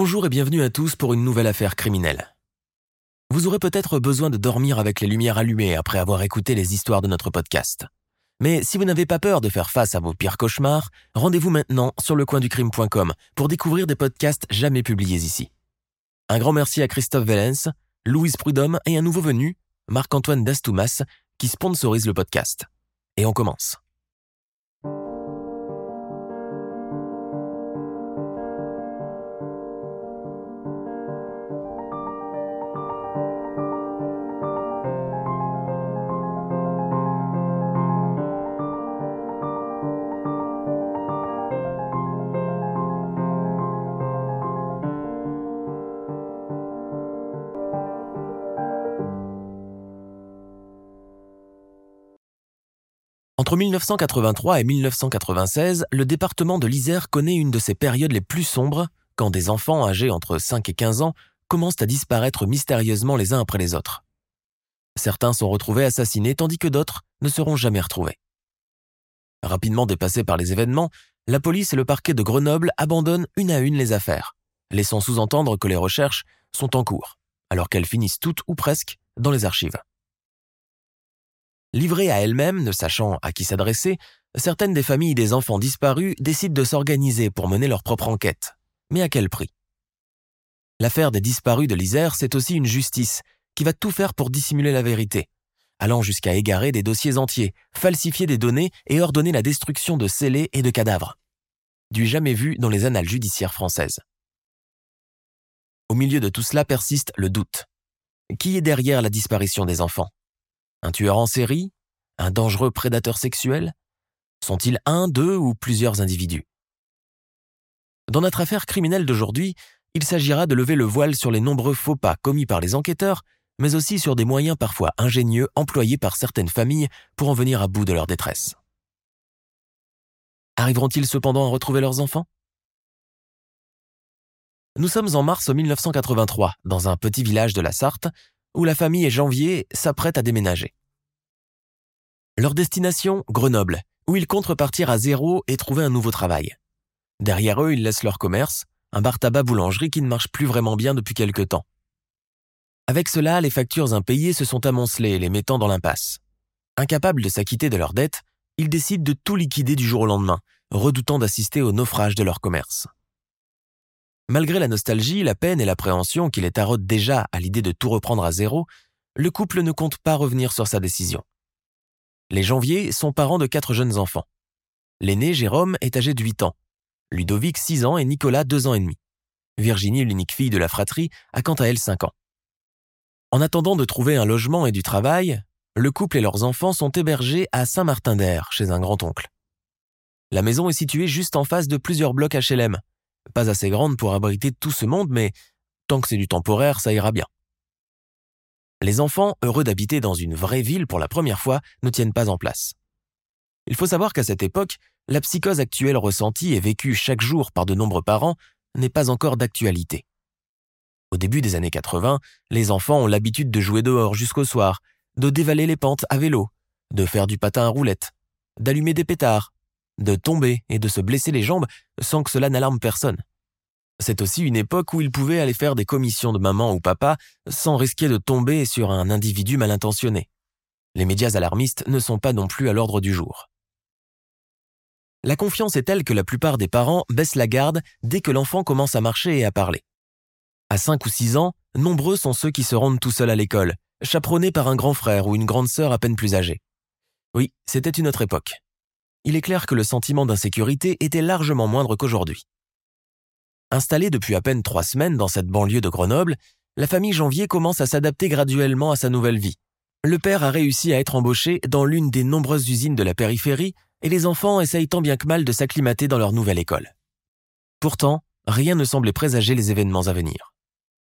Bonjour et bienvenue à tous pour une nouvelle affaire criminelle. Vous aurez peut-être besoin de dormir avec les lumières allumées après avoir écouté les histoires de notre podcast. Mais si vous n'avez pas peur de faire face à vos pires cauchemars, rendez-vous maintenant sur lecoinducrime.com pour découvrir des podcasts jamais publiés ici. Un grand merci à Christophe Vellens, Louise Prudhomme et un nouveau venu, Marc-Antoine Dastoumas, qui sponsorise le podcast. Et on commence. Entre 1983 et 1996, le département de l'Isère connaît une de ses périodes les plus sombres, quand des enfants âgés entre 5 et 15 ans commencent à disparaître mystérieusement les uns après les autres. Certains sont retrouvés assassinés tandis que d'autres ne seront jamais retrouvés. Rapidement dépassés par les événements, la police et le parquet de Grenoble abandonnent une à une les affaires, laissant sous-entendre que les recherches sont en cours, alors qu'elles finissent toutes ou presque dans les archives. Livrées à elles-mêmes, ne sachant à qui s'adresser, certaines des familles des enfants disparus décident de s'organiser pour mener leur propre enquête. Mais à quel prix? L'affaire des disparus de l'Isère, c'est aussi une justice qui va tout faire pour dissimuler la vérité, allant jusqu'à égarer des dossiers entiers, falsifier des données et ordonner la destruction de scellés et de cadavres. Du jamais vu dans les annales judiciaires françaises. Au milieu de tout cela persiste le doute. Qui est derrière la disparition des enfants? Un tueur en série? Un dangereux prédateur sexuel? Sont-ils un, deux ou plusieurs individus? Dans notre affaire criminelle d'aujourd'hui, il s'agira de lever le voile sur les nombreux faux pas commis par les enquêteurs, mais aussi sur des moyens parfois ingénieux employés par certaines familles pour en venir à bout de leur détresse. Arriveront-ils cependant à retrouver leurs enfants? Nous sommes en mars 1983, dans un petit village de la Sarthe, où la famille et Janvier s'apprêtent à déménager. Leur destination, Grenoble, où ils comptent repartir à zéro et trouver un nouveau travail. Derrière eux, ils laissent leur commerce, un bar tabac boulangerie qui ne marche plus vraiment bien depuis quelque temps. Avec cela, les factures impayées se sont amoncelées, les mettant dans l'impasse. Incapables de s'acquitter de leurs dettes, ils décident de tout liquider du jour au lendemain, redoutant d'assister au naufrage de leur commerce. Malgré la nostalgie, la peine et l'appréhension qui les taraude déjà à l'idée de tout reprendre à zéro, le couple ne compte pas revenir sur sa décision. Les Janvier sont parents de quatre jeunes enfants. L'aîné, Jérôme, est âgé de 8 ans. Ludovic, 6 ans et Nicolas, 2 ans et demi. Virginie, l'unique fille de la fratrie, a quant à elle 5 ans. En attendant de trouver un logement et du travail, le couple et leurs enfants sont hébergés à Saint-Martin-d'Air, chez un grand-oncle. La maison est située juste en face de plusieurs blocs HLM, pas assez grande pour abriter tout ce monde, mais tant que c'est du temporaire, ça ira bien. Les enfants, heureux d'habiter dans une vraie ville pour la première fois, ne tiennent pas en place. Il faut savoir qu'à cette époque, la psychose actuelle ressentie et vécue chaque jour par de nombreux parents n'est pas encore d'actualité. Au début des années 80, les enfants ont l'habitude de jouer dehors jusqu'au soir, de dévaler les pentes à vélo, de faire du patin à roulettes, d'allumer des pétards, de tomber et de se blesser les jambes sans que cela n'alarme personne. C'est aussi une époque où ils pouvaient aller faire des commissions de maman ou papa sans risquer de tomber sur un individu mal intentionné. Les médias alarmistes ne sont pas non plus à l'ordre du jour. La confiance est telle que la plupart des parents baissent la garde dès que l'enfant commence à marcher et à parler. À 5 ou 6 ans, nombreux sont ceux qui se rendent tout seuls à l'école, chaperonnés par un grand frère ou une grande sœur à peine plus âgée. Oui, c'était une autre époque il est clair que le sentiment d'insécurité était largement moindre qu'aujourd'hui. Installés depuis à peine trois semaines dans cette banlieue de Grenoble, la famille Janvier commence à s'adapter graduellement à sa nouvelle vie. Le père a réussi à être embauché dans l'une des nombreuses usines de la périphérie et les enfants essayent tant bien que mal de s'acclimater dans leur nouvelle école. Pourtant, rien ne semblait présager les événements à venir.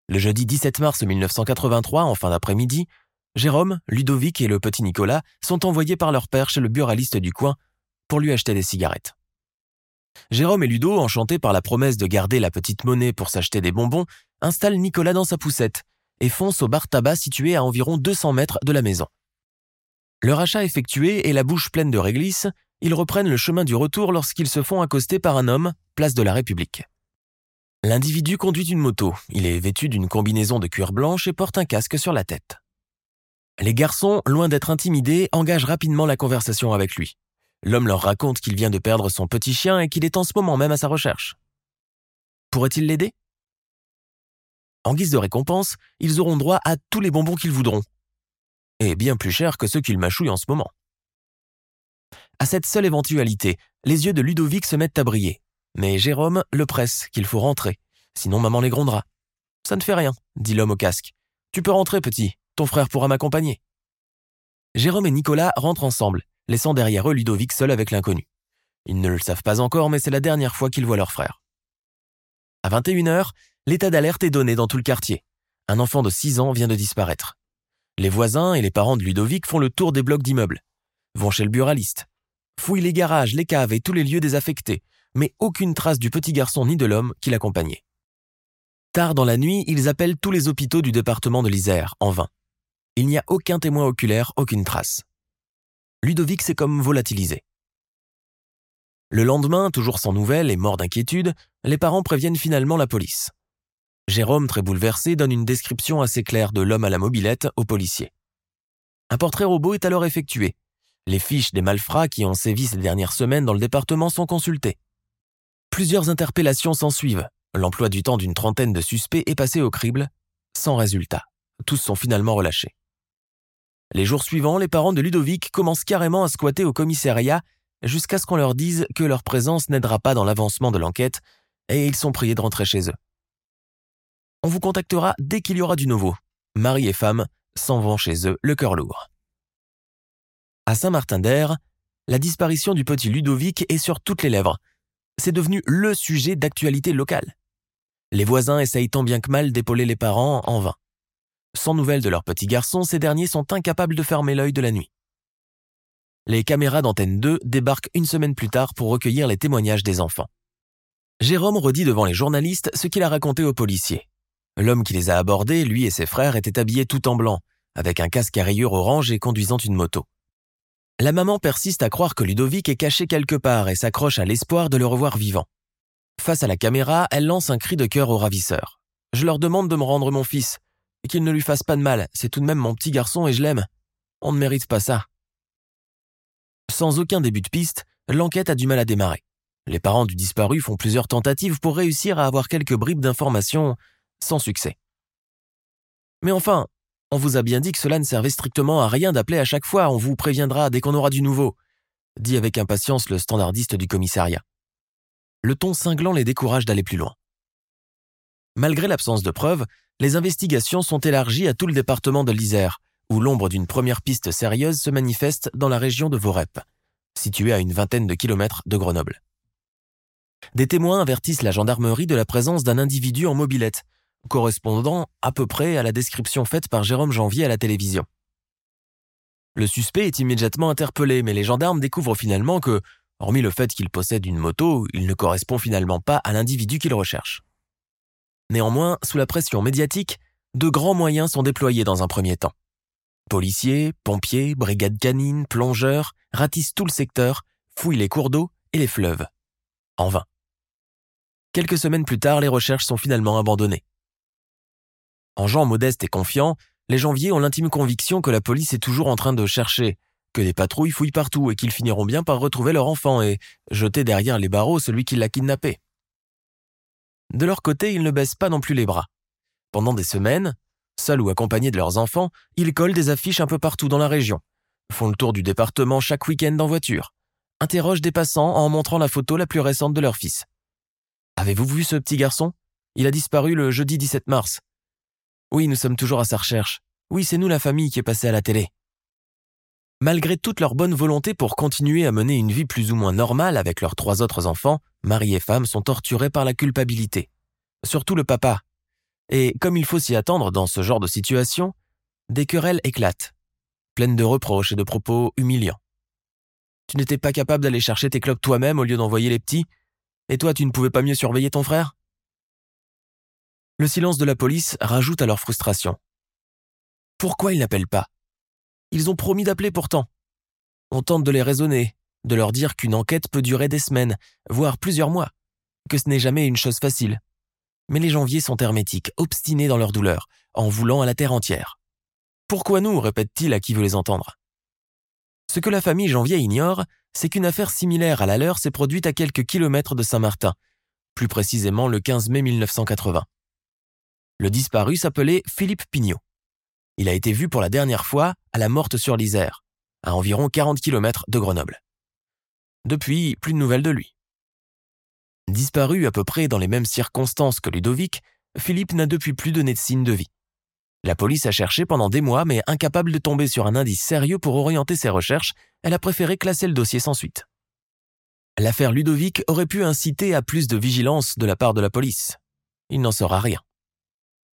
Le jeudi 17 mars 1983, en fin d'après-midi, Jérôme, Ludovic et le petit Nicolas sont envoyés par leur père chez le buraliste du coin pour lui acheter des cigarettes. Jérôme et Ludo, enchantés par la promesse de garder la petite monnaie pour s'acheter des bonbons, installent Nicolas dans sa poussette et foncent au bar tabac situé à environ 200 mètres de la maison. Leur achat effectué et la bouche pleine de réglisse, ils reprennent le chemin du retour lorsqu'ils se font accoster par un homme, place de la République. L'individu conduit une moto, il est vêtu d'une combinaison de cuir blanche et porte un casque sur la tête. Les garçons, loin d'être intimidés, engagent rapidement la conversation avec lui. L'homme leur raconte qu'il vient de perdre son petit chien et qu'il est en ce moment même à sa recherche. Pourrait-il l'aider? En guise de récompense, ils auront droit à tous les bonbons qu'ils voudront. Et bien plus cher que ceux qu'ils mâchouillent en ce moment. À cette seule éventualité, les yeux de Ludovic se mettent à briller. Mais Jérôme le presse qu'il faut rentrer, sinon maman les grondera. Ça ne fait rien, dit l'homme au casque. Tu peux rentrer, petit, ton frère pourra m'accompagner. Jérôme et Nicolas rentrent ensemble, laissant derrière eux Ludovic seul avec l'inconnu. Ils ne le savent pas encore, mais c'est la dernière fois qu'ils voient leur frère. À 21h, l'état d'alerte est donné dans tout le quartier. Un enfant de 6 ans vient de disparaître. Les voisins et les parents de Ludovic font le tour des blocs d'immeubles, vont chez le buraliste, fouillent les garages, les caves et tous les lieux désaffectés, mais aucune trace du petit garçon ni de l'homme qui l'accompagnait. Tard dans la nuit, ils appellent tous les hôpitaux du département de l'Isère, en vain. Il n'y a aucun témoin oculaire, aucune trace. Ludovic s'est comme volatilisé. Le lendemain, toujours sans nouvelles et mort d'inquiétude, les parents préviennent finalement la police. Jérôme, très bouleversé, donne une description assez claire de l'homme à la mobilette au policier. Un portrait robot est alors effectué. Les fiches des malfrats qui ont sévi ces dernières semaines dans le département sont consultées. Plusieurs interpellations s'ensuivent. L'emploi du temps d'une trentaine de suspects est passé au crible, sans résultat. Tous sont finalement relâchés. Les jours suivants, les parents de Ludovic commencent carrément à squatter au commissariat jusqu'à ce qu'on leur dise que leur présence n'aidera pas dans l'avancement de l'enquête et ils sont priés de rentrer chez eux. On vous contactera dès qu'il y aura du nouveau. Mari et femme s'en vont chez eux, le cœur lourd. À Saint-Martin-d'Air, la disparition du petit Ludovic est sur toutes les lèvres. C'est devenu le sujet d'actualité locale. Les voisins essayent tant bien que mal d'épauler les parents en vain. Sans nouvelles de leur petit garçon, ces derniers sont incapables de fermer l'œil de la nuit. Les caméras d'antenne 2 débarquent une semaine plus tard pour recueillir les témoignages des enfants. Jérôme redit devant les journalistes ce qu'il a raconté aux policiers. L'homme qui les a abordés, lui et ses frères, étaient habillés tout en blanc, avec un casque à rayures orange et conduisant une moto. La maman persiste à croire que Ludovic est caché quelque part et s'accroche à l'espoir de le revoir vivant. Face à la caméra, elle lance un cri de cœur aux ravisseurs. Je leur demande de me rendre mon fils qu'il ne lui fasse pas de mal, c'est tout de même mon petit garçon et je l'aime. On ne mérite pas ça. Sans aucun début de piste, l'enquête a du mal à démarrer. Les parents du disparu font plusieurs tentatives pour réussir à avoir quelques bribes d'informations, sans succès. Mais enfin, on vous a bien dit que cela ne servait strictement à rien d'appeler à chaque fois, on vous préviendra dès qu'on aura du nouveau, dit avec impatience le standardiste du commissariat. Le ton cinglant les décourage d'aller plus loin. Malgré l'absence de preuves, les investigations sont élargies à tout le département de l'Isère, où l'ombre d'une première piste sérieuse se manifeste dans la région de Vorep, située à une vingtaine de kilomètres de Grenoble. Des témoins avertissent la gendarmerie de la présence d'un individu en mobilette, correspondant à peu près à la description faite par Jérôme Janvier à la télévision. Le suspect est immédiatement interpellé, mais les gendarmes découvrent finalement que, hormis le fait qu'il possède une moto, il ne correspond finalement pas à l'individu qu'il recherche. Néanmoins, sous la pression médiatique, de grands moyens sont déployés dans un premier temps. Policiers, pompiers, brigades canines, plongeurs ratissent tout le secteur, fouillent les cours d'eau et les fleuves. En vain. Quelques semaines plus tard, les recherches sont finalement abandonnées. En gens modestes et confiants, les janviers ont l'intime conviction que la police est toujours en train de chercher, que les patrouilles fouillent partout et qu'ils finiront bien par retrouver leur enfant et jeter derrière les barreaux celui qui l'a kidnappé. De leur côté, ils ne baissent pas non plus les bras. Pendant des semaines, seuls ou accompagnés de leurs enfants, ils collent des affiches un peu partout dans la région, font le tour du département chaque week-end en voiture, interrogent des passants en montrant la photo la plus récente de leur fils. Avez-vous vu ce petit garçon? Il a disparu le jeudi 17 mars. Oui, nous sommes toujours à sa recherche. Oui, c'est nous la famille qui est passée à la télé. Malgré toute leur bonne volonté pour continuer à mener une vie plus ou moins normale avec leurs trois autres enfants, mari et femme sont torturés par la culpabilité. Surtout le papa. Et comme il faut s'y attendre dans ce genre de situation, des querelles éclatent, pleines de reproches et de propos humiliants. Tu n'étais pas capable d'aller chercher tes clopes toi-même au lieu d'envoyer les petits Et toi, tu ne pouvais pas mieux surveiller ton frère? Le silence de la police rajoute à leur frustration. Pourquoi ils n'appellent pas? Ils ont promis d'appeler pourtant. On tente de les raisonner, de leur dire qu'une enquête peut durer des semaines, voire plusieurs mois, que ce n'est jamais une chose facile. Mais les janviers sont hermétiques, obstinés dans leur douleur, en voulant à la terre entière. Pourquoi nous répète-t-il à qui veut les entendre Ce que la famille Janvier ignore, c'est qu'une affaire similaire à la leur s'est produite à quelques kilomètres de Saint-Martin, plus précisément le 15 mai 1980. Le disparu s'appelait Philippe Pignot. Il a été vu pour la dernière fois à la Morte sur l'Isère, à environ 40 km de Grenoble. Depuis, plus de nouvelles de lui. Disparu à peu près dans les mêmes circonstances que Ludovic, Philippe n'a depuis plus donné de signe de vie. La police a cherché pendant des mois, mais incapable de tomber sur un indice sérieux pour orienter ses recherches, elle a préféré classer le dossier sans suite. L'affaire Ludovic aurait pu inciter à plus de vigilance de la part de la police. Il n'en saura rien.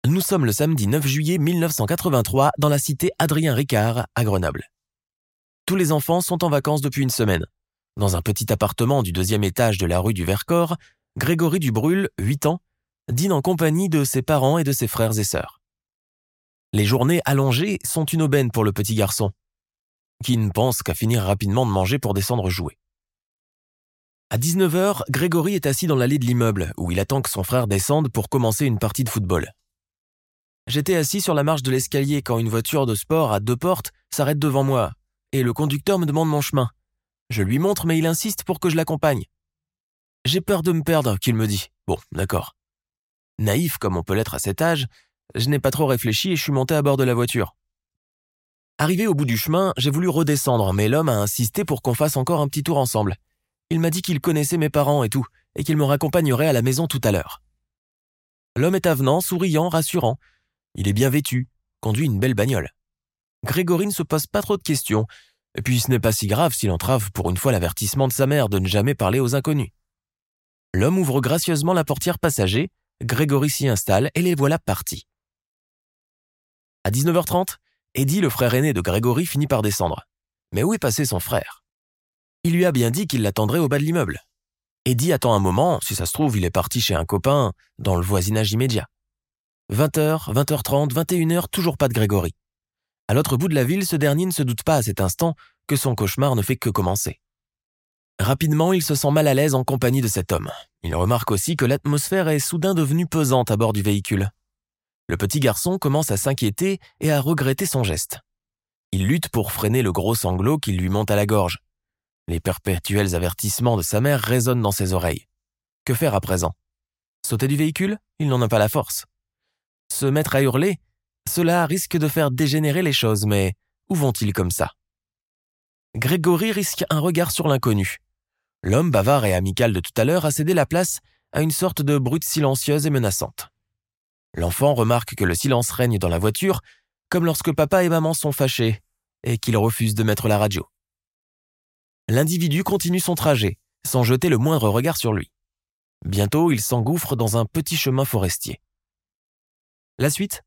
Nous sommes le samedi 9 juillet 1983 dans la cité Adrien Ricard à Grenoble. Tous les enfants sont en vacances depuis une semaine. Dans un petit appartement du deuxième étage de la rue du Vercors, Grégory Dubrul, 8 ans, dîne en compagnie de ses parents et de ses frères et sœurs. Les journées allongées sont une aubaine pour le petit garçon, qui ne pense qu'à finir rapidement de manger pour descendre jouer. À 19h, Grégory est assis dans l'allée de l'immeuble, où il attend que son frère descende pour commencer une partie de football. J'étais assis sur la marche de l'escalier quand une voiture de sport à deux portes s'arrête devant moi, et le conducteur me demande mon chemin. Je lui montre, mais il insiste pour que je l'accompagne. J'ai peur de me perdre, qu'il me dit. Bon, d'accord. Naïf comme on peut l'être à cet âge, je n'ai pas trop réfléchi et je suis monté à bord de la voiture. Arrivé au bout du chemin, j'ai voulu redescendre, mais l'homme a insisté pour qu'on fasse encore un petit tour ensemble. Il m'a dit qu'il connaissait mes parents et tout, et qu'il me raccompagnerait à la maison tout à l'heure. L'homme est avenant, souriant, rassurant, il est bien vêtu, conduit une belle bagnole. Grégory ne se pose pas trop de questions, et puis ce n'est pas si grave s'il entrave pour une fois l'avertissement de sa mère de ne jamais parler aux inconnus. L'homme ouvre gracieusement la portière passager, Grégory s'y installe et les voilà partis. À 19h30, Eddie, le frère aîné de Grégory, finit par descendre. Mais où est passé son frère? Il lui a bien dit qu'il l'attendrait au bas de l'immeuble. Eddie attend un moment, si ça se trouve, il est parti chez un copain, dans le voisinage immédiat. 20h, 20h30, 21h, toujours pas de Grégory. À l'autre bout de la ville, ce dernier ne se doute pas à cet instant que son cauchemar ne fait que commencer. Rapidement, il se sent mal à l'aise en compagnie de cet homme. Il remarque aussi que l'atmosphère est soudain devenue pesante à bord du véhicule. Le petit garçon commence à s'inquiéter et à regretter son geste. Il lutte pour freiner le gros sanglot qui lui monte à la gorge. Les perpétuels avertissements de sa mère résonnent dans ses oreilles. Que faire à présent? Sauter du véhicule? Il n'en a pas la force. Se mettre à hurler, cela risque de faire dégénérer les choses, mais où vont-ils comme ça? Grégory risque un regard sur l'inconnu. L'homme bavard et amical de tout à l'heure a cédé la place à une sorte de brute silencieuse et menaçante. L'enfant remarque que le silence règne dans la voiture, comme lorsque papa et maman sont fâchés, et qu'il refuse de mettre la radio. L'individu continue son trajet, sans jeter le moindre regard sur lui. Bientôt, il s'engouffre dans un petit chemin forestier. La suite?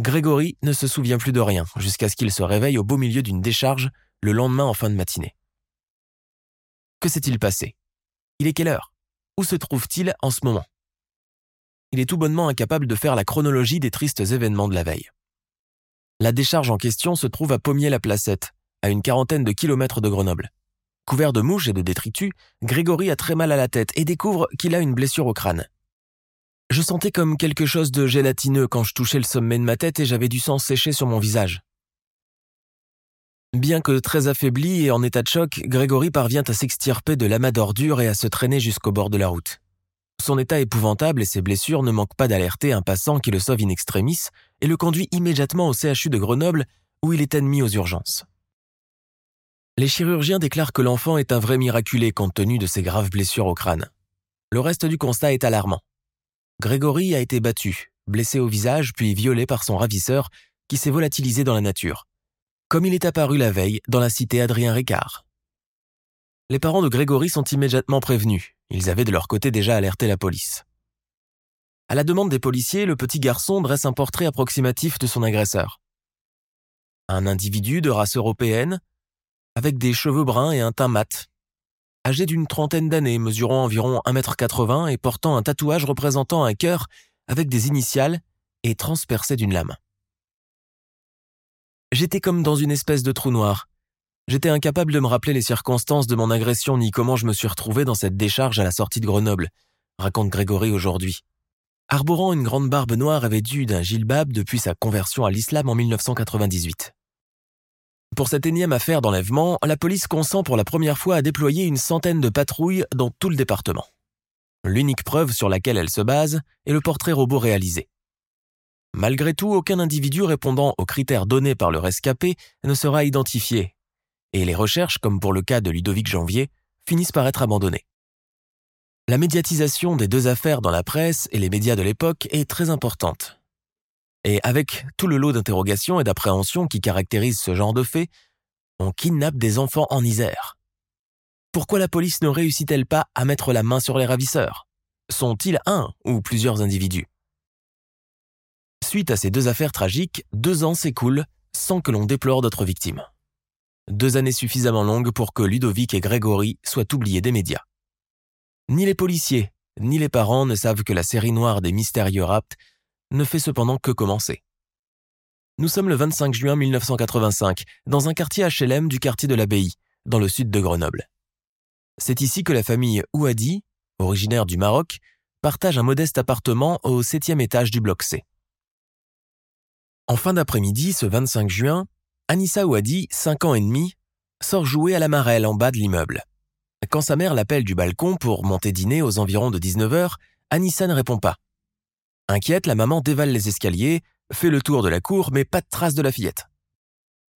Grégory ne se souvient plus de rien jusqu'à ce qu'il se réveille au beau milieu d'une décharge le lendemain en fin de matinée. Que s'est-il passé? Il est quelle heure? Où se trouve-t-il en ce moment? Il est tout bonnement incapable de faire la chronologie des tristes événements de la veille. La décharge en question se trouve à Pommier-la-Placette, à une quarantaine de kilomètres de Grenoble. Couvert de mouches et de détritus, Grégory a très mal à la tête et découvre qu'il a une blessure au crâne. Je sentais comme quelque chose de gélatineux quand je touchais le sommet de ma tête et j'avais du sang séché sur mon visage. Bien que très affaibli et en état de choc, Grégory parvient à s'extirper de l'amas d'ordures et à se traîner jusqu'au bord de la route. Son état épouvantable et ses blessures ne manquent pas d'alerter un passant qui le sauve in extremis et le conduit immédiatement au CHU de Grenoble où il est admis aux urgences. Les chirurgiens déclarent que l'enfant est un vrai miraculé compte tenu de ses graves blessures au crâne. Le reste du constat est alarmant. Grégory a été battu, blessé au visage puis violé par son ravisseur qui s'est volatilisé dans la nature, comme il est apparu la veille dans la cité Adrien Ricard. Les parents de Grégory sont immédiatement prévenus. Ils avaient de leur côté déjà alerté la police. À la demande des policiers, le petit garçon dresse un portrait approximatif de son agresseur. Un individu de race européenne, avec des cheveux bruns et un teint mat, âgé d'une trentaine d'années, mesurant environ 1m80 et portant un tatouage représentant un cœur avec des initiales et transpercé d'une lame. J'étais comme dans une espèce de trou noir. J'étais incapable de me rappeler les circonstances de mon agression ni comment je me suis retrouvé dans cette décharge à la sortie de Grenoble, raconte Grégory aujourd'hui. Arborant une grande barbe noire et vêtu d'un gilbab depuis sa conversion à l'islam en 1998. Pour cette énième affaire d'enlèvement, la police consent pour la première fois à déployer une centaine de patrouilles dans tout le département. L'unique preuve sur laquelle elle se base est le portrait robot réalisé. Malgré tout, aucun individu répondant aux critères donnés par le rescapé ne sera identifié, et les recherches, comme pour le cas de Ludovic Janvier, finissent par être abandonnées. La médiatisation des deux affaires dans la presse et les médias de l'époque est très importante. Et avec tout le lot d'interrogations et d'appréhensions qui caractérisent ce genre de fait, on kidnappe des enfants en Isère. Pourquoi la police ne réussit-elle pas à mettre la main sur les ravisseurs? Sont-ils un ou plusieurs individus? Suite à ces deux affaires tragiques, deux ans s'écoulent sans que l'on déplore d'autres victimes. Deux années suffisamment longues pour que Ludovic et Grégory soient oubliés des médias. Ni les policiers, ni les parents ne savent que la série noire des mystérieux rapts ne fait cependant que commencer. Nous sommes le 25 juin 1985, dans un quartier HLM du quartier de l'Abbaye, dans le sud de Grenoble. C'est ici que la famille Ouadi, originaire du Maroc, partage un modeste appartement au septième étage du bloc C. En fin d'après-midi, ce 25 juin, Anissa Ouadi, 5 ans et demi, sort jouer à la marelle en bas de l'immeuble. Quand sa mère l'appelle du balcon pour monter dîner aux environs de 19h, Anissa ne répond pas. Inquiète, la maman dévale les escaliers, fait le tour de la cour, mais pas de trace de la fillette.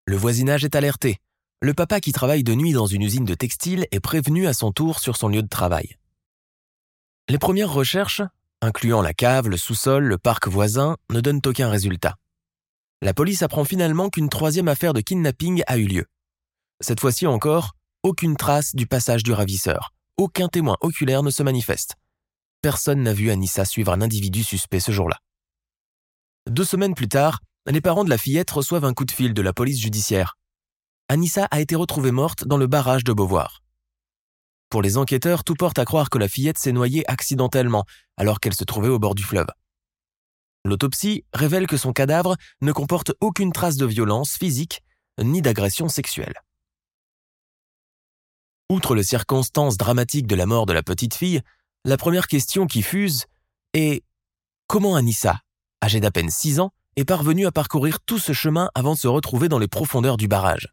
Le voisinage est alerté. Le papa qui travaille de nuit dans une usine de textile est prévenu à son tour sur son lieu de travail. Les premières recherches, incluant la cave, le sous-sol, le parc voisin, ne donnent aucun résultat. La police apprend finalement qu'une troisième affaire de kidnapping a eu lieu. Cette fois-ci encore, aucune trace du passage du ravisseur. Aucun témoin oculaire ne se manifeste. Personne n'a vu Anissa suivre un individu suspect ce jour-là. Deux semaines plus tard, les parents de la fillette reçoivent un coup de fil de la police judiciaire. Anissa a été retrouvée morte dans le barrage de Beauvoir. Pour les enquêteurs, tout porte à croire que la fillette s'est noyée accidentellement alors qu'elle se trouvait au bord du fleuve. L'autopsie révèle que son cadavre ne comporte aucune trace de violence physique ni d'agression sexuelle. Outre les circonstances dramatiques de la mort de la petite fille, la première question qui fuse est comment Anissa, âgée d'à peine 6 ans, est parvenue à parcourir tout ce chemin avant de se retrouver dans les profondeurs du barrage?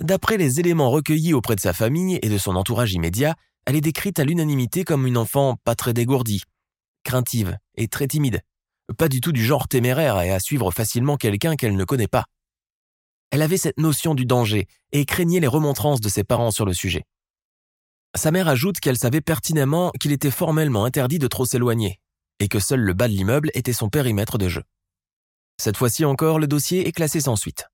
D'après les éléments recueillis auprès de sa famille et de son entourage immédiat, elle est décrite à l'unanimité comme une enfant pas très dégourdie, craintive et très timide, pas du tout du genre téméraire et à suivre facilement quelqu'un qu'elle ne connaît pas. Elle avait cette notion du danger et craignait les remontrances de ses parents sur le sujet. Sa mère ajoute qu'elle savait pertinemment qu'il était formellement interdit de trop s'éloigner et que seul le bas de l'immeuble était son périmètre de jeu. Cette fois-ci encore, le dossier est classé sans suite.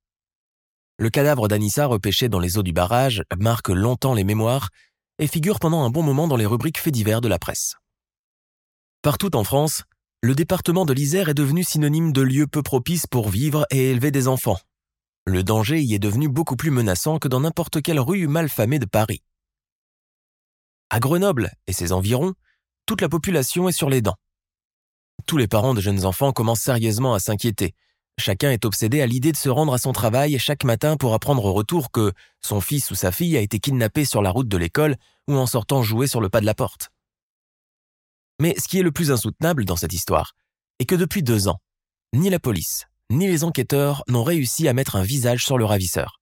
Le cadavre d'Anissa repêché dans les eaux du barrage marque longtemps les mémoires et figure pendant un bon moment dans les rubriques faits divers de la presse. Partout en France, le département de l'Isère est devenu synonyme de lieu peu propice pour vivre et élever des enfants, le danger y est devenu beaucoup plus menaçant que dans n'importe quelle rue malfamée de Paris. À Grenoble et ses environs, toute la population est sur les dents. Tous les parents de jeunes enfants commencent sérieusement à s'inquiéter. Chacun est obsédé à l'idée de se rendre à son travail chaque matin pour apprendre au retour que son fils ou sa fille a été kidnappé sur la route de l'école ou en sortant jouer sur le pas de la porte. Mais ce qui est le plus insoutenable dans cette histoire est que depuis deux ans, ni la police, ni les enquêteurs n'ont réussi à mettre un visage sur le ravisseur.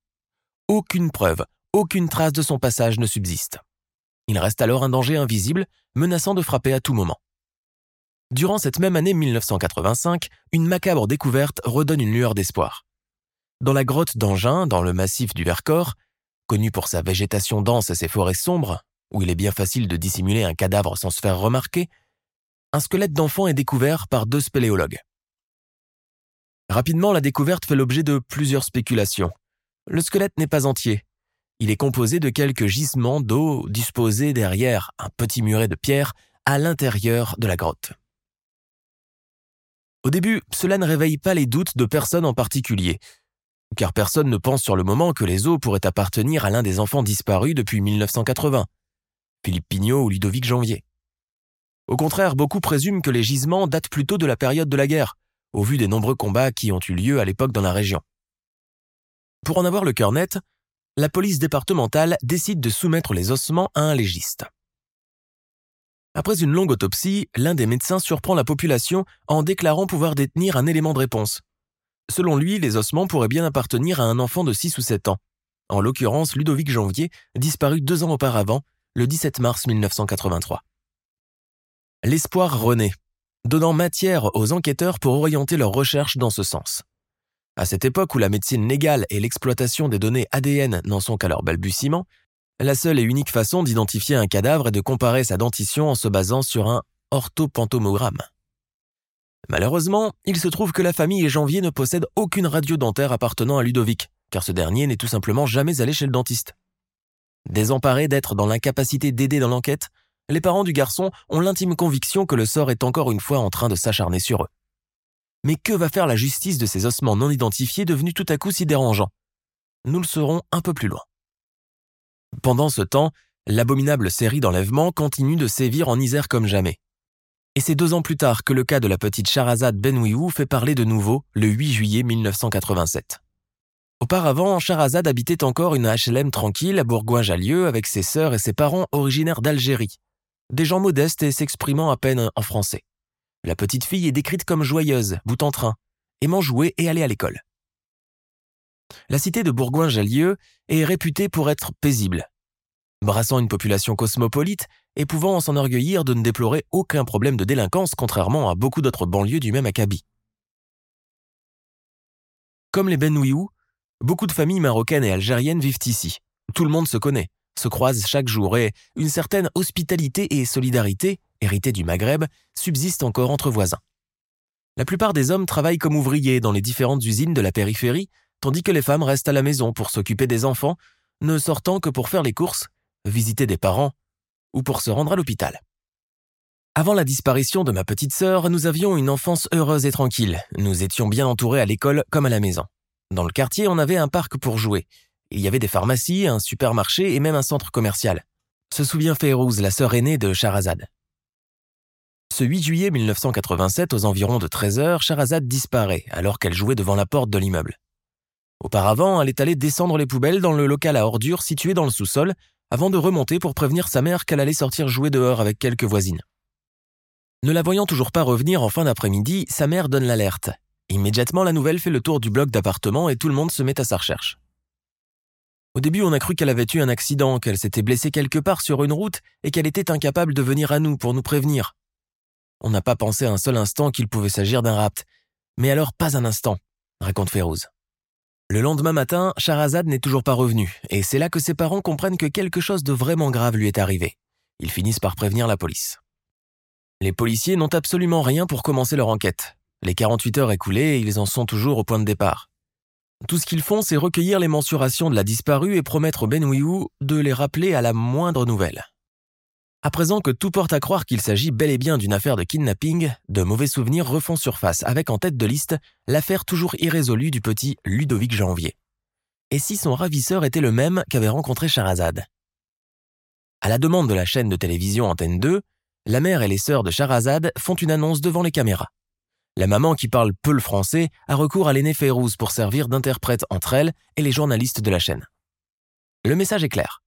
Aucune preuve, aucune trace de son passage ne subsiste. Il reste alors un danger invisible, menaçant de frapper à tout moment. Durant cette même année 1985, une macabre découverte redonne une lueur d'espoir. Dans la grotte d'Angin, dans le massif du Vercors, connu pour sa végétation dense et ses forêts sombres, où il est bien facile de dissimuler un cadavre sans se faire remarquer, un squelette d'enfant est découvert par deux spéléologues. Rapidement, la découverte fait l'objet de plusieurs spéculations. Le squelette n'est pas entier. Il est composé de quelques gisements d'eau disposés derrière un petit muret de pierre à l'intérieur de la grotte. Au début, cela ne réveille pas les doutes de personne en particulier, car personne ne pense sur le moment que les os pourraient appartenir à l'un des enfants disparus depuis 1980, Philippe Pignot ou Ludovic Janvier. Au contraire, beaucoup présument que les gisements datent plutôt de la période de la guerre, au vu des nombreux combats qui ont eu lieu à l'époque dans la région. Pour en avoir le cœur net, la police départementale décide de soumettre les ossements à un légiste. Après une longue autopsie, l'un des médecins surprend la population en déclarant pouvoir détenir un élément de réponse. Selon lui, les ossements pourraient bien appartenir à un enfant de 6 ou 7 ans, en l'occurrence Ludovic Janvier, disparu deux ans auparavant, le 17 mars 1983. L'espoir renaît, donnant matière aux enquêteurs pour orienter leurs recherches dans ce sens. À cette époque où la médecine légale et l'exploitation des données ADN n'en sont qu'à leur balbutiement, la seule et unique façon d'identifier un cadavre est de comparer sa dentition en se basant sur un orthopantomogramme. Malheureusement, il se trouve que la famille et Janvier ne possèdent aucune radio dentaire appartenant à Ludovic, car ce dernier n'est tout simplement jamais allé chez le dentiste. Désemparés d'être dans l'incapacité d'aider dans l'enquête, les parents du garçon ont l'intime conviction que le sort est encore une fois en train de s'acharner sur eux. Mais que va faire la justice de ces ossements non identifiés devenus tout à coup si dérangeants? Nous le saurons un peu plus loin. Pendant ce temps, l'abominable série d'enlèvements continue de sévir en Isère comme jamais. Et c'est deux ans plus tard que le cas de la petite Charazade Benouiou fait parler de nouveau le 8 juillet 1987. Auparavant, Charazade habitait encore une HLM tranquille à Bourgoin-Jallieu avec ses sœurs et ses parents originaires d'Algérie. Des gens modestes et s'exprimant à peine en français. La petite fille est décrite comme joyeuse, bout en train, aimant jouer et aller à l'école. La cité de Bourgoin-Jallieu est réputée pour être paisible. Brassant une population cosmopolite, et pouvant s'enorgueillir de ne déplorer aucun problème de délinquance contrairement à beaucoup d'autres banlieues du même acabit. Comme les Benouiou, beaucoup de familles marocaines et algériennes vivent ici. Tout le monde se connaît, se croise chaque jour et une certaine hospitalité et solidarité, héritée du Maghreb, subsiste encore entre voisins. La plupart des hommes travaillent comme ouvriers dans les différentes usines de la périphérie, tandis que les femmes restent à la maison pour s'occuper des enfants, ne sortant que pour faire les courses, visiter des parents ou pour se rendre à l'hôpital. Avant la disparition de ma petite sœur, nous avions une enfance heureuse et tranquille. Nous étions bien entourés à l'école comme à la maison. Dans le quartier, on avait un parc pour jouer. Il y avait des pharmacies, un supermarché et même un centre commercial. Se souvient Férouz, la sœur aînée de Charazade. Ce 8 juillet 1987, aux environs de 13 heures, Charazade disparaît alors qu'elle jouait devant la porte de l'immeuble. Auparavant, elle est allée descendre les poubelles dans le local à ordures situé dans le sous-sol avant de remonter pour prévenir sa mère qu'elle allait sortir jouer dehors avec quelques voisines. Ne la voyant toujours pas revenir en fin d'après-midi, sa mère donne l'alerte. Immédiatement, la nouvelle fait le tour du bloc d'appartement et tout le monde se met à sa recherche. Au début, on a cru qu'elle avait eu un accident, qu'elle s'était blessée quelque part sur une route et qu'elle était incapable de venir à nous pour nous prévenir. On n'a pas pensé un seul instant qu'il pouvait s'agir d'un rapt. Mais alors pas un instant, raconte Férouz. Le lendemain matin, Charazade n'est toujours pas revenu, et c'est là que ses parents comprennent que quelque chose de vraiment grave lui est arrivé. Ils finissent par prévenir la police. Les policiers n'ont absolument rien pour commencer leur enquête. Les 48 heures écoulées, ils en sont toujours au point de départ. Tout ce qu'ils font, c'est recueillir les mensurations de la disparue et promettre au Benouiou de les rappeler à la moindre nouvelle. À présent que tout porte à croire qu'il s'agit bel et bien d'une affaire de kidnapping, de mauvais souvenirs refont surface avec en tête de liste l'affaire toujours irrésolue du petit Ludovic Janvier. Et si son ravisseur était le même qu'avait rencontré Charazade? À la demande de la chaîne de télévision Antenne 2, la mère et les sœurs de Charazade font une annonce devant les caméras. La maman qui parle peu le français a recours à l'aîné Férouz pour servir d'interprète entre elle et les journalistes de la chaîne. Le message est clair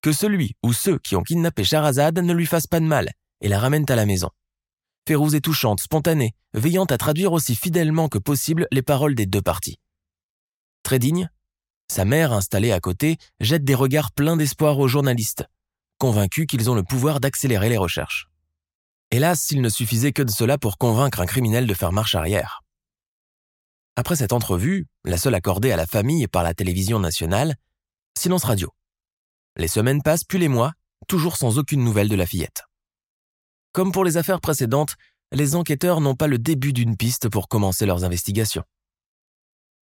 que celui ou ceux qui ont kidnappé Charazade ne lui fassent pas de mal et la ramènent à la maison. Férouz est touchante, spontanée, veillant à traduire aussi fidèlement que possible les paroles des deux parties. Très digne, sa mère, installée à côté, jette des regards pleins d'espoir aux journalistes, convaincus qu'ils ont le pouvoir d'accélérer les recherches. Hélas, il ne suffisait que de cela pour convaincre un criminel de faire marche arrière. Après cette entrevue, la seule accordée à la famille par la télévision nationale, silence radio. Les semaines passent puis les mois, toujours sans aucune nouvelle de la fillette. Comme pour les affaires précédentes, les enquêteurs n'ont pas le début d'une piste pour commencer leurs investigations.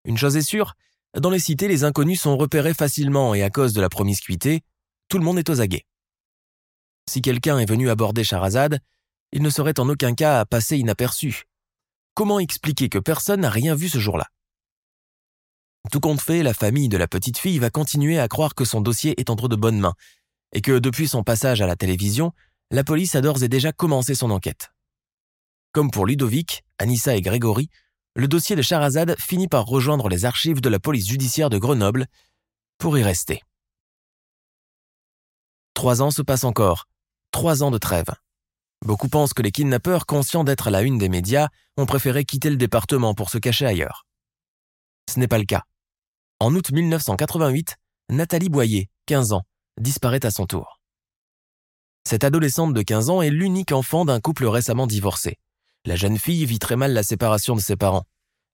Une chose est sûre, dans les cités, les inconnus sont repérés facilement et à cause de la promiscuité, tout le monde est aux aguets. Si quelqu'un est venu aborder Charazade, il ne serait en aucun cas passé inaperçu. Comment expliquer que personne n'a rien vu ce jour-là? Tout compte fait, la famille de la petite fille va continuer à croire que son dossier est entre de bonnes mains et que depuis son passage à la télévision, la police a d'ores et déjà commencé son enquête. Comme pour Ludovic, Anissa et Grégory, le dossier de Charazade finit par rejoindre les archives de la police judiciaire de Grenoble pour y rester. Trois ans se passent encore, trois ans de trêve. Beaucoup pensent que les kidnappeurs, conscients d'être à la une des médias, ont préféré quitter le département pour se cacher ailleurs. Ce n'est pas le cas. En août 1988, Nathalie Boyer, 15 ans, disparaît à son tour. Cette adolescente de 15 ans est l'unique enfant d'un couple récemment divorcé. La jeune fille vit très mal la séparation de ses parents.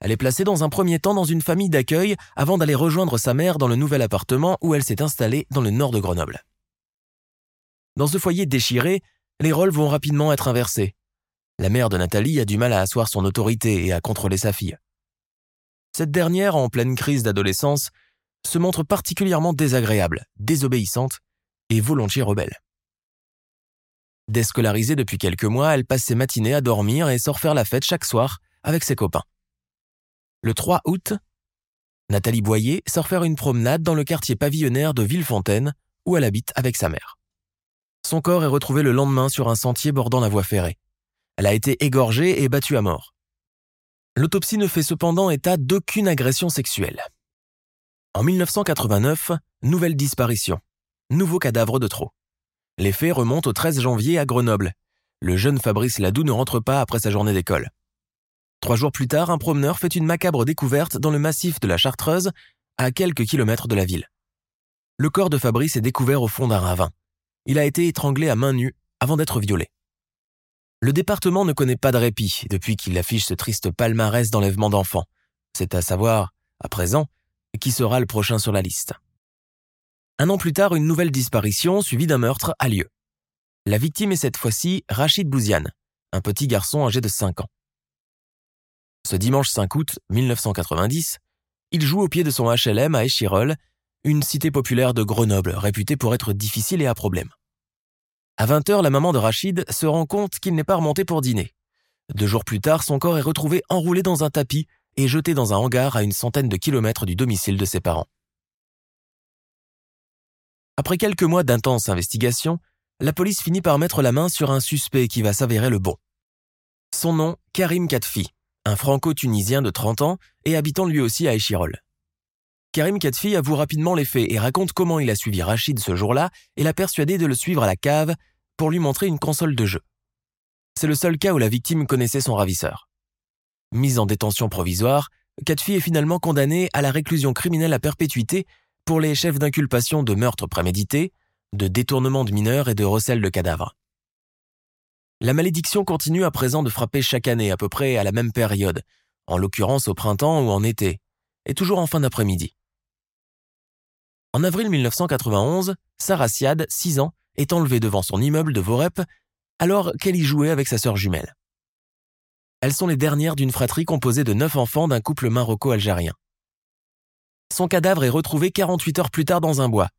Elle est placée dans un premier temps dans une famille d'accueil avant d'aller rejoindre sa mère dans le nouvel appartement où elle s'est installée dans le nord de Grenoble. Dans ce foyer déchiré, les rôles vont rapidement être inversés. La mère de Nathalie a du mal à asseoir son autorité et à contrôler sa fille. Cette dernière, en pleine crise d'adolescence, se montre particulièrement désagréable, désobéissante et volontiers rebelle. Déscolarisée depuis quelques mois, elle passe ses matinées à dormir et sort faire la fête chaque soir avec ses copains. Le 3 août, Nathalie Boyer sort faire une promenade dans le quartier pavillonnaire de Villefontaine où elle habite avec sa mère. Son corps est retrouvé le lendemain sur un sentier bordant la voie ferrée. Elle a été égorgée et battue à mort. L'autopsie ne fait cependant état d'aucune agression sexuelle. En 1989, nouvelle disparition. Nouveau cadavre de trop. Les faits remontent au 13 janvier à Grenoble. Le jeune Fabrice Ladoux ne rentre pas après sa journée d'école. Trois jours plus tard, un promeneur fait une macabre découverte dans le massif de la Chartreuse, à quelques kilomètres de la ville. Le corps de Fabrice est découvert au fond d'un ravin. Il a été étranglé à main nue avant d'être violé. Le département ne connaît pas de répit depuis qu'il affiche ce triste palmarès d'enlèvement d'enfants. C'est à savoir, à présent, qui sera le prochain sur la liste. Un an plus tard, une nouvelle disparition suivie d'un meurtre a lieu. La victime est cette fois-ci Rachid Bouziane, un petit garçon âgé de 5 ans. Ce dimanche 5 août 1990, il joue au pied de son HLM à Échirol, une cité populaire de Grenoble réputée pour être difficile et à problème. À 20h, la maman de Rachid se rend compte qu'il n'est pas remonté pour dîner. Deux jours plus tard, son corps est retrouvé enroulé dans un tapis et jeté dans un hangar à une centaine de kilomètres du domicile de ses parents. Après quelques mois d'intenses investigations, la police finit par mettre la main sur un suspect qui va s'avérer le bon. Son nom, Karim Katfi, un franco-tunisien de 30 ans et habitant lui aussi à Échirol. Karim Katfi avoue rapidement les faits et raconte comment il a suivi Rachid ce jour-là et l'a persuadé de le suivre à la cave pour lui montrer une console de jeu. C'est le seul cas où la victime connaissait son ravisseur. Mise en détention provisoire, Katfi est finalement condamné à la réclusion criminelle à perpétuité pour les chefs d'inculpation de meurtre prémédité, de détournement de mineurs et de recel de cadavres. La malédiction continue à présent de frapper chaque année à peu près à la même période, en l'occurrence au printemps ou en été, et toujours en fin d'après-midi. En avril 1991, Sarah Siad, 6 ans, est enlevée devant son immeuble de Vorep alors qu'elle y jouait avec sa sœur jumelle? Elles sont les dernières d'une fratrie composée de neuf enfants d'un couple maroco-algérien. Son cadavre est retrouvé 48 heures plus tard dans un bois.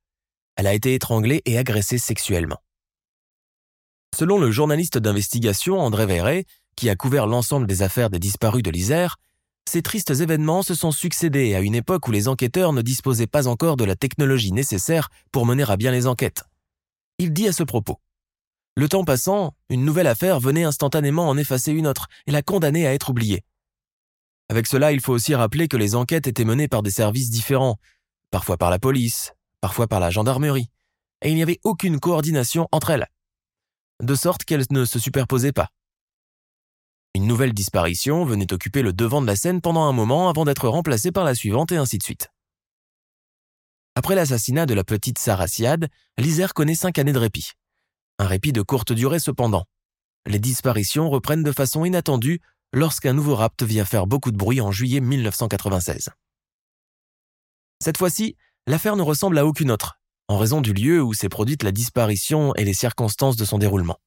Elle a été étranglée et agressée sexuellement. Selon le journaliste d'investigation André Verret, qui a couvert l'ensemble des affaires des disparus de l'Isère, ces tristes événements se sont succédés à une époque où les enquêteurs ne disposaient pas encore de la technologie nécessaire pour mener à bien les enquêtes. Il dit à ce propos le temps passant, une nouvelle affaire venait instantanément en effacer une autre et la condamner à être oubliée. Avec cela, il faut aussi rappeler que les enquêtes étaient menées par des services différents, parfois par la police, parfois par la gendarmerie, et il n'y avait aucune coordination entre elles, de sorte qu'elles ne se superposaient pas. Une nouvelle disparition venait occuper le devant de la scène pendant un moment avant d'être remplacée par la suivante et ainsi de suite. Après l'assassinat de la petite Sarah Siad, l'Isère connaît cinq années de répit. Un répit de courte durée cependant. Les disparitions reprennent de façon inattendue lorsqu'un nouveau rapt vient faire beaucoup de bruit en juillet 1996. Cette fois-ci, l'affaire ne ressemble à aucune autre, en raison du lieu où s'est produite la disparition et les circonstances de son déroulement.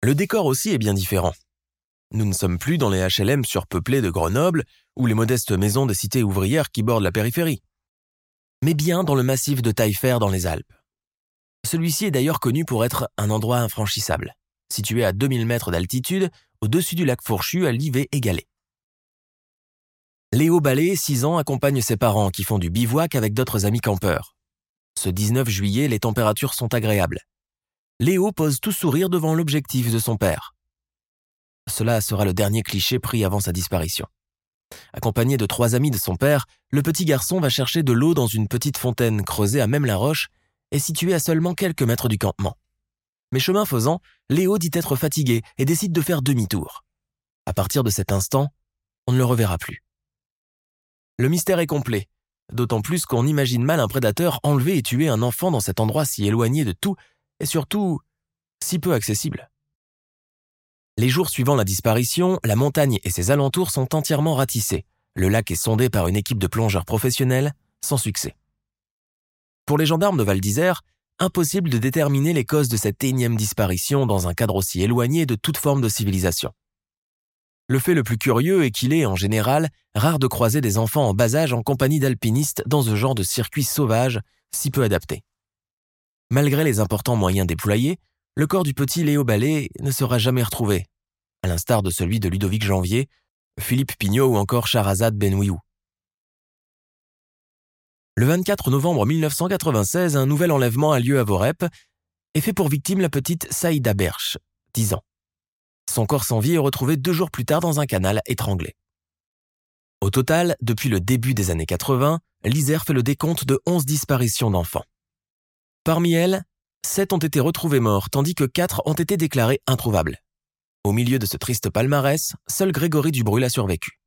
Le décor aussi est bien différent. Nous ne sommes plus dans les HLM surpeuplés de Grenoble ou les modestes maisons des cités ouvrières qui bordent la périphérie, mais bien dans le massif de Taillefer dans les Alpes. Celui-ci est d'ailleurs connu pour être un endroit infranchissable, situé à 2000 mètres d'altitude au-dessus du lac Fourchu à Livet égalé. Léo Ballet, 6 ans, accompagne ses parents qui font du bivouac avec d'autres amis campeurs. Ce 19 juillet, les températures sont agréables. Léo pose tout sourire devant l'objectif de son père. Cela sera le dernier cliché pris avant sa disparition. Accompagné de trois amis de son père, le petit garçon va chercher de l'eau dans une petite fontaine creusée à même la roche et située à seulement quelques mètres du campement. Mais chemin faisant, Léo dit être fatigué et décide de faire demi-tour. À partir de cet instant, on ne le reverra plus. Le mystère est complet, d'autant plus qu'on imagine mal un prédateur enlever et tuer un enfant dans cet endroit si éloigné de tout et surtout si peu accessible. Les jours suivant la disparition, la montagne et ses alentours sont entièrement ratissés. Le lac est sondé par une équipe de plongeurs professionnels, sans succès. Pour les gendarmes de Val d'Isère, impossible de déterminer les causes de cette énième disparition dans un cadre aussi éloigné de toute forme de civilisation. Le fait le plus curieux est qu'il est, en général, rare de croiser des enfants en bas âge en compagnie d'alpinistes dans ce genre de circuit sauvage, si peu adapté. Malgré les importants moyens déployés, le corps du petit Léo Ballet ne sera jamais retrouvé, à l'instar de celui de Ludovic Janvier, Philippe Pignot ou encore Charazade Benouiou. Le 24 novembre 1996, un nouvel enlèvement a lieu à Vorep et fait pour victime la petite Saïda Berch, 10 ans. Son corps sans vie est retrouvé deux jours plus tard dans un canal étranglé. Au total, depuis le début des années 80, l'Isère fait le décompte de 11 disparitions d'enfants. Parmi elles, 7 ont été retrouvés morts, tandis que 4 ont été déclarés introuvables. Au milieu de ce triste palmarès, seul Grégory Dubrul a survécu.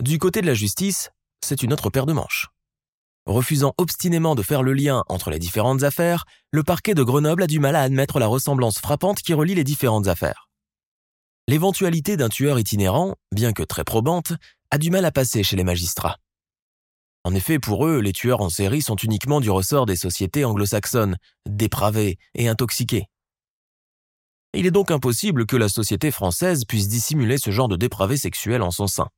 Du côté de la justice, c'est une autre paire de manches. Refusant obstinément de faire le lien entre les différentes affaires, le parquet de Grenoble a du mal à admettre la ressemblance frappante qui relie les différentes affaires. L'éventualité d'un tueur itinérant, bien que très probante, a du mal à passer chez les magistrats. En effet, pour eux, les tueurs en série sont uniquement du ressort des sociétés anglo-saxonnes, dépravées et intoxiquées. Il est donc impossible que la société française puisse dissimuler ce genre de dépravé sexuel en son sein.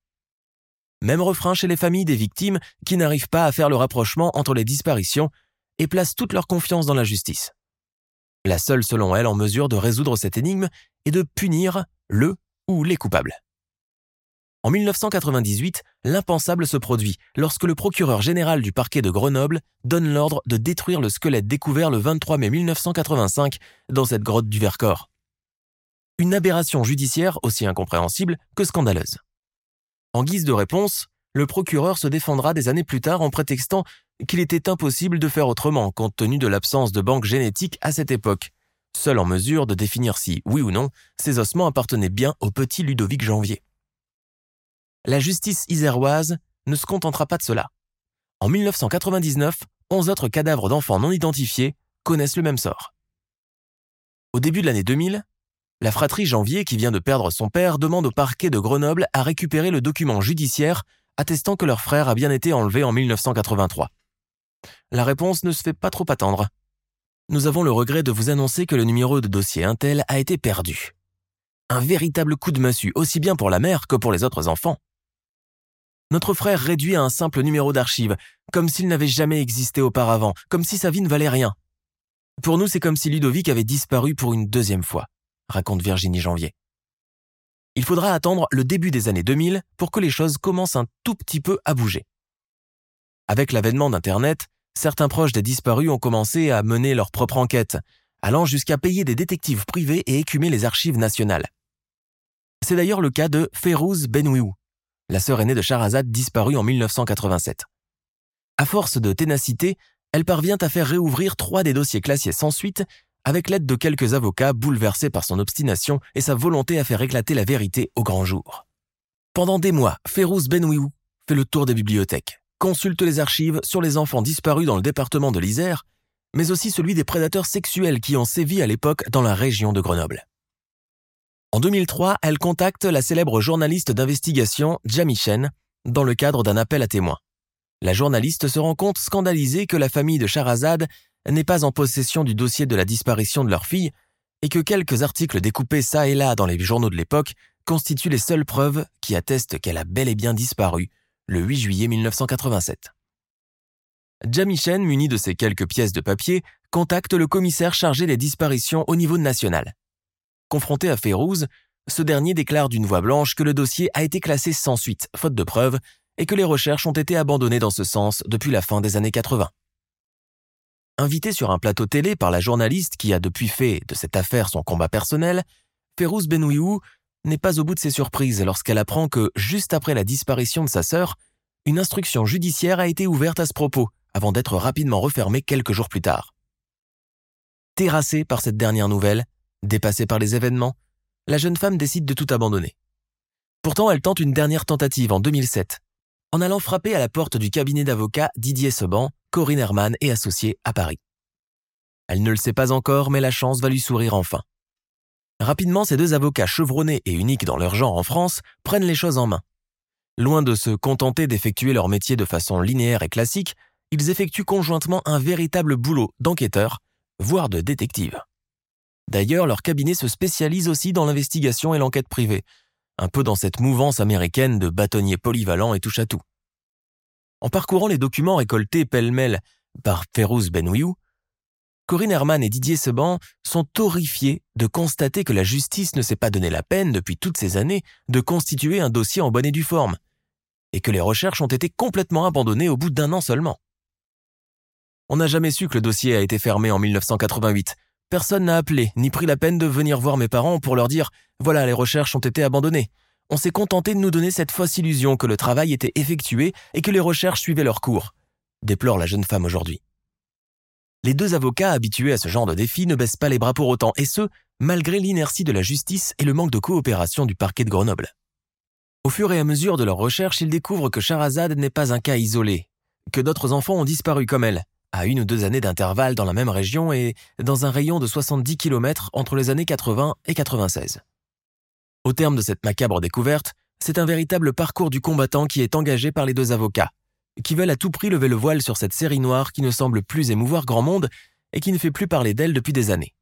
Même refrain chez les familles des victimes qui n'arrivent pas à faire le rapprochement entre les disparitions et placent toute leur confiance dans la justice. La seule, selon elle, en mesure de résoudre cette énigme est de punir le ou les coupables. En 1998, l'impensable se produit lorsque le procureur général du parquet de Grenoble donne l'ordre de détruire le squelette découvert le 23 mai 1985 dans cette grotte du Vercors. Une aberration judiciaire aussi incompréhensible que scandaleuse. En guise de réponse, le procureur se défendra des années plus tard en prétextant qu'il était impossible de faire autrement compte tenu de l'absence de banque génétique à cette époque, seul en mesure de définir si, oui ou non, ces ossements appartenaient bien au petit Ludovic Janvier. La justice iséroise ne se contentera pas de cela. En 1999, 11 autres cadavres d'enfants non identifiés connaissent le même sort. Au début de l'année 2000, la fratrie Janvier, qui vient de perdre son père, demande au parquet de Grenoble à récupérer le document judiciaire attestant que leur frère a bien été enlevé en 1983. La réponse ne se fait pas trop attendre. Nous avons le regret de vous annoncer que le numéro de dossier Intel a été perdu. Un véritable coup de massue, aussi bien pour la mère que pour les autres enfants notre frère réduit à un simple numéro d'archive, comme s'il n'avait jamais existé auparavant, comme si sa vie ne valait rien. Pour nous, c'est comme si Ludovic avait disparu pour une deuxième fois, raconte Virginie Janvier. Il faudra attendre le début des années 2000 pour que les choses commencent un tout petit peu à bouger. Avec l'avènement d'Internet, certains proches des disparus ont commencé à mener leur propre enquête, allant jusqu'à payer des détectives privés et écumer les archives nationales. C'est d'ailleurs le cas de Férouz Benouiou, la sœur aînée de Charazade disparue en 1987. À force de ténacité, elle parvient à faire réouvrir trois des dossiers classés sans suite avec l'aide de quelques avocats bouleversés par son obstination et sa volonté à faire éclater la vérité au grand jour. Pendant des mois, Férouz Benouiou fait le tour des bibliothèques, consulte les archives sur les enfants disparus dans le département de l'Isère, mais aussi celui des prédateurs sexuels qui ont sévi à l'époque dans la région de Grenoble. En 2003, elle contacte la célèbre journaliste d'investigation Jamie Chen dans le cadre d'un appel à témoins. La journaliste se rend compte scandalisée que la famille de Charazade n'est pas en possession du dossier de la disparition de leur fille et que quelques articles découpés çà et là dans les journaux de l'époque constituent les seules preuves qui attestent qu'elle a bel et bien disparu le 8 juillet 1987. Jamie Chen, muni de ces quelques pièces de papier, contacte le commissaire chargé des disparitions au niveau national. Confronté à Férouz, ce dernier déclare d'une voix blanche que le dossier a été classé sans suite, faute de preuves, et que les recherches ont été abandonnées dans ce sens depuis la fin des années 80. Invité sur un plateau télé par la journaliste qui a depuis fait de cette affaire son combat personnel, Férouz Benouiou n'est pas au bout de ses surprises lorsqu'elle apprend que, juste après la disparition de sa sœur, une instruction judiciaire a été ouverte à ce propos, avant d'être rapidement refermée quelques jours plus tard. Terrassée par cette dernière nouvelle, dépassée par les événements, la jeune femme décide de tout abandonner. Pourtant, elle tente une dernière tentative en 2007, en allant frapper à la porte du cabinet d'avocats Didier Seban, Corinne Herman et associés à Paris. Elle ne le sait pas encore, mais la chance va lui sourire enfin. Rapidement, ces deux avocats chevronnés et uniques dans leur genre en France prennent les choses en main. Loin de se contenter d'effectuer leur métier de façon linéaire et classique, ils effectuent conjointement un véritable boulot d'enquêteur, voire de détective. D'ailleurs, leur cabinet se spécialise aussi dans l'investigation et l'enquête privée, un peu dans cette mouvance américaine de bâtonniers polyvalents et touche à tout. En parcourant les documents récoltés pêle-mêle par Férouz Benouiou, Corinne Herman et Didier Seban sont horrifiés de constater que la justice ne s'est pas donné la peine depuis toutes ces années de constituer un dossier en bonne et due forme, et que les recherches ont été complètement abandonnées au bout d'un an seulement. On n'a jamais su que le dossier a été fermé en 1988, Personne n'a appelé, ni pris la peine de venir voir mes parents pour leur dire Voilà, les recherches ont été abandonnées. On s'est contenté de nous donner cette fausse illusion que le travail était effectué et que les recherches suivaient leur cours, déplore la jeune femme aujourd'hui. Les deux avocats habitués à ce genre de défi ne baissent pas les bras pour autant, et ce, malgré l'inertie de la justice et le manque de coopération du parquet de Grenoble. Au fur et à mesure de leurs recherches, ils découvrent que Charazade n'est pas un cas isolé, que d'autres enfants ont disparu comme elle, à une ou deux années d'intervalle dans la même région et dans un rayon de 70 km entre les années 80 et 96. Au terme de cette macabre découverte, c'est un véritable parcours du combattant qui est engagé par les deux avocats, qui veulent à tout prix lever le voile sur cette série noire qui ne semble plus émouvoir grand monde et qui ne fait plus parler d'elle depuis des années.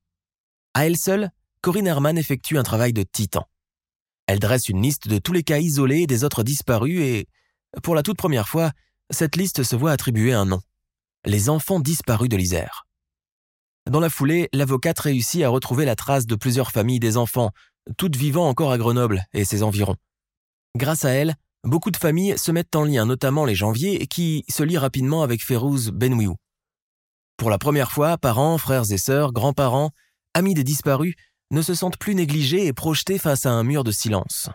À elle seule, Corinne Herman effectue un travail de titan. Elle dresse une liste de tous les cas isolés des autres disparus et, pour la toute première fois, cette liste se voit attribuer un nom les enfants disparus de l'Isère. Dans la foulée, l'avocate réussit à retrouver la trace de plusieurs familles des enfants, toutes vivant encore à Grenoble et ses environs. Grâce à elle, beaucoup de familles se mettent en lien, notamment les janviers, qui se lient rapidement avec Férouz Benouiou. Pour la première fois, parents, frères et sœurs, grands-parents, amis des disparus, ne se sentent plus négligés et projetés face à un mur de silence.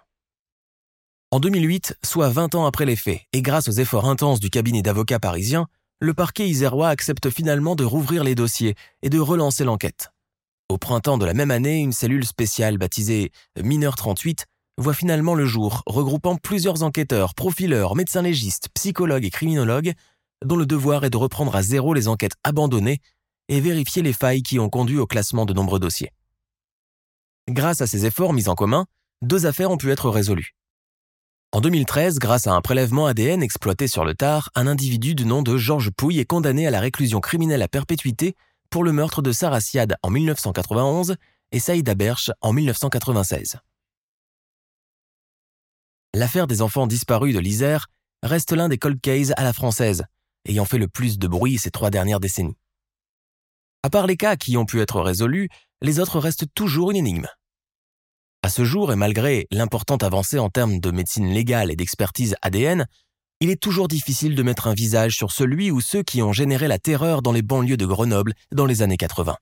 En 2008, soit 20 ans après les faits, et grâce aux efforts intenses du cabinet d'avocats parisiens, le parquet isérois accepte finalement de rouvrir les dossiers et de relancer l'enquête. Au printemps de la même année, une cellule spéciale baptisée Mineur 38 voit finalement le jour, regroupant plusieurs enquêteurs, profileurs, médecins légistes, psychologues et criminologues, dont le devoir est de reprendre à zéro les enquêtes abandonnées et vérifier les failles qui ont conduit au classement de nombreux dossiers. Grâce à ces efforts mis en commun, deux affaires ont pu être résolues. En 2013, grâce à un prélèvement ADN exploité sur le tard, un individu du nom de Georges Pouille est condamné à la réclusion criminelle à perpétuité pour le meurtre de Sarah Siad en 1991 et Saïda Berche en 1996. L'affaire des enfants disparus de l'Isère reste l'un des cold cases à la française, ayant fait le plus de bruit ces trois dernières décennies. À part les cas qui ont pu être résolus, les autres restent toujours une énigme. À ce jour, et malgré l'importante avancée en termes de médecine légale et d'expertise ADN, il est toujours difficile de mettre un visage sur celui ou ceux qui ont généré la terreur dans les banlieues de Grenoble dans les années 80.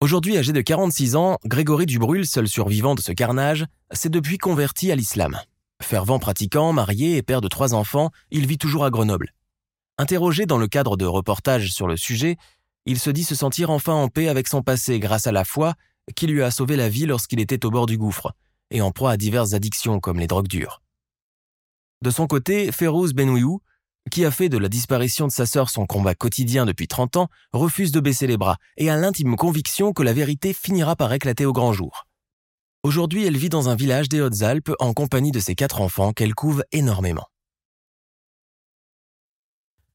Aujourd'hui âgé de 46 ans, Grégory Dubrul, seul survivant de ce carnage, s'est depuis converti à l'islam. Fervent pratiquant, marié et père de trois enfants, il vit toujours à Grenoble. Interrogé dans le cadre de reportages sur le sujet, il se dit se sentir enfin en paix avec son passé grâce à la foi qui lui a sauvé la vie lorsqu'il était au bord du gouffre et en proie à diverses addictions comme les drogues dures. De son côté, Férouz Benouiou, qui a fait de la disparition de sa sœur son combat quotidien depuis 30 ans, refuse de baisser les bras et a l'intime conviction que la vérité finira par éclater au grand jour. Aujourd'hui, elle vit dans un village des Hautes-Alpes en compagnie de ses quatre enfants qu'elle couve énormément.